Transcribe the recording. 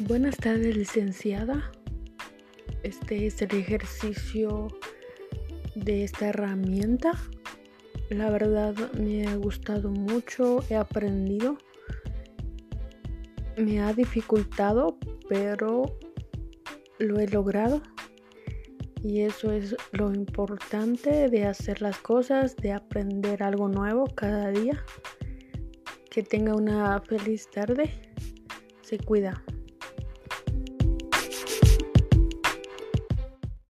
Buenas tardes, licenciada. Este es el ejercicio de esta herramienta. La verdad me ha gustado mucho, he aprendido. Me ha dificultado, pero lo he logrado. Y eso es lo importante de hacer las cosas, de aprender algo nuevo cada día. Que tenga una feliz tarde. Se cuida.